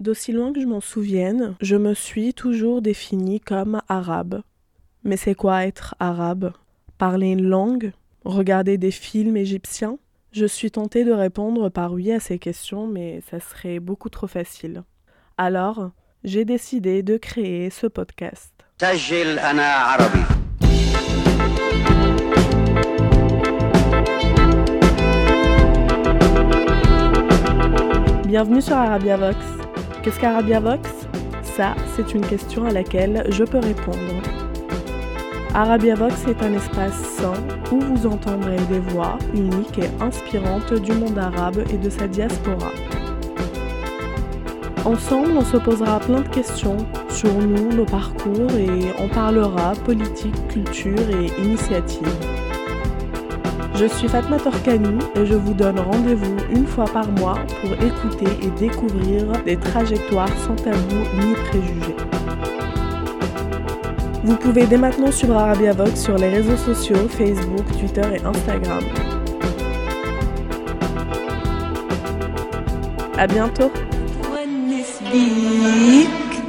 D'aussi loin que je m'en souvienne, je me suis toujours définie comme arabe. Mais c'est quoi être arabe? Parler une langue? Regarder des films égyptiens? Je suis tentée de répondre par oui à ces questions, mais ça serait beaucoup trop facile. Alors, j'ai décidé de créer ce podcast. Bienvenue sur Arabia Vox. Qu'est-ce qu'Arabia Vox? Ça, c'est une question à laquelle je peux répondre. Arabia Vox est un espace sain où vous entendrez des voix uniques et inspirantes du monde arabe et de sa diaspora. Ensemble, on se posera plein de questions sur nous, nos parcours et on parlera politique, culture et initiative. Je suis Fatma Torkani et je vous donne rendez-vous une fois par mois pour écouter et découvrir des trajectoires sans tabou ni préjugés. Vous pouvez dès maintenant suivre Arabia Vox sur les réseaux sociaux Facebook, Twitter et Instagram. À bientôt.